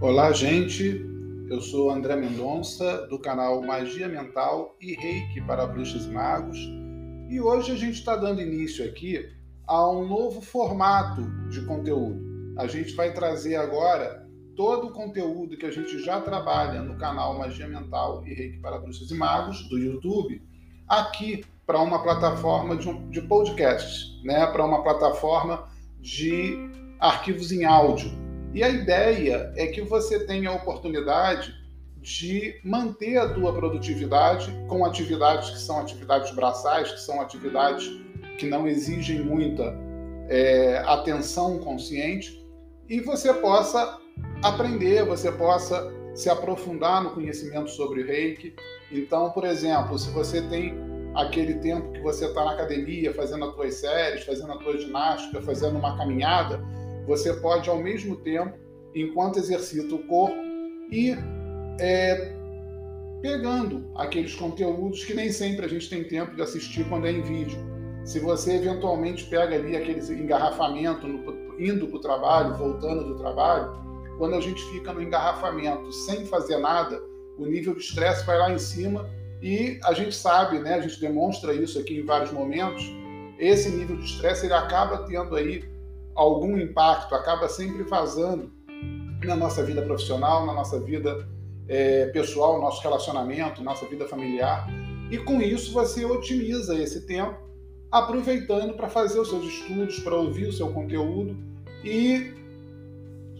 Olá, gente. Eu sou André Mendonça, do canal Magia Mental e Reiki para Bruxas e Magos. E hoje a gente está dando início aqui a um novo formato de conteúdo. A gente vai trazer agora todo o conteúdo que a gente já trabalha no canal Magia Mental e Reiki para Bruxas e Magos do YouTube aqui para uma plataforma de, um, de podcasts, né? para uma plataforma de arquivos em áudio. E a ideia é que você tenha a oportunidade de manter a tua produtividade com atividades que são atividades braçais, que são atividades que não exigem muita é, atenção consciente, e você possa aprender, você possa se aprofundar no conhecimento sobre reiki. Então, por exemplo, se você tem aquele tempo que você está na academia fazendo as tuas séries, fazendo a tua ginástica, fazendo uma caminhada, você pode ao mesmo tempo, enquanto exercita o corpo, ir é, pegando aqueles conteúdos que nem sempre a gente tem tempo de assistir quando é em vídeo. Se você eventualmente pega ali aquele engarrafamento no, indo para o trabalho, voltando do trabalho, quando a gente fica no engarrafamento sem fazer nada, o nível de estresse vai lá em cima e a gente sabe, né, a gente demonstra isso aqui em vários momentos, esse nível de estresse ele acaba tendo aí algum impacto, acaba sempre vazando na nossa vida profissional, na nossa vida é, pessoal, nosso relacionamento, nossa vida familiar. E com isso você otimiza esse tempo, aproveitando para fazer os seus estudos, para ouvir o seu conteúdo e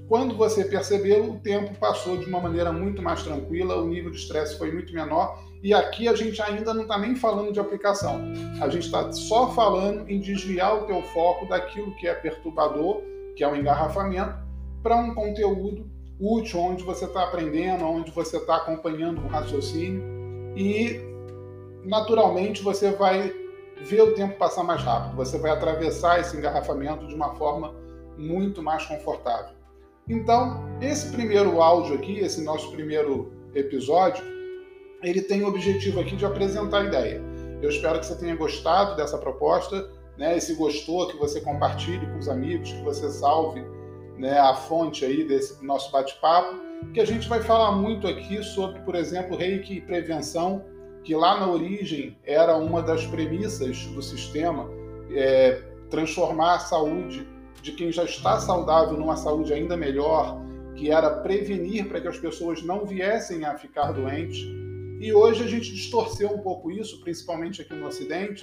quando você percebeu, o tempo passou de uma maneira muito mais tranquila, o nível de estresse foi muito menor e aqui a gente ainda não está nem falando de aplicação. A gente está só falando em desviar o teu foco daquilo que é perturbador, que é o engarrafamento, para um conteúdo útil, onde você está aprendendo, onde você está acompanhando o raciocínio e naturalmente você vai ver o tempo passar mais rápido. Você vai atravessar esse engarrafamento de uma forma muito mais confortável. Então, esse primeiro áudio aqui, esse nosso primeiro episódio, ele tem o objetivo aqui de apresentar a ideia. Eu espero que você tenha gostado dessa proposta, né? E se gostou, que você compartilhe com os amigos, que você salve né, a fonte aí desse nosso bate-papo, que a gente vai falar muito aqui sobre, por exemplo, reiki e prevenção, que lá na origem era uma das premissas do sistema, é, transformar a saúde de quem já está saudável numa saúde ainda melhor, que era prevenir para que as pessoas não viessem a ficar doentes e hoje a gente distorceu um pouco isso, principalmente aqui no Ocidente,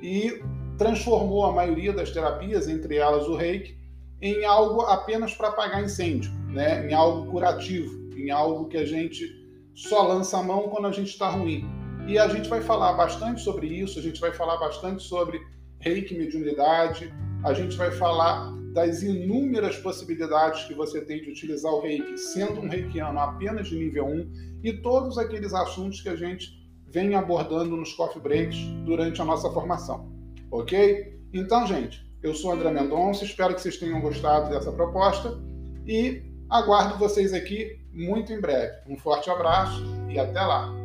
e transformou a maioria das terapias, entre elas o reiki, em algo apenas para apagar incêndio, né? em algo curativo, em algo que a gente só lança a mão quando a gente está ruim. E a gente vai falar bastante sobre isso, a gente vai falar bastante sobre reiki mediunidade, a gente vai falar das inúmeras possibilidades que você tem de utilizar o reiki, sendo um reikiano apenas de nível 1, e todos aqueles assuntos que a gente vem abordando nos coffee breaks durante a nossa formação. Ok? Então, gente, eu sou André Mendonça, espero que vocês tenham gostado dessa proposta e aguardo vocês aqui muito em breve. Um forte abraço e até lá!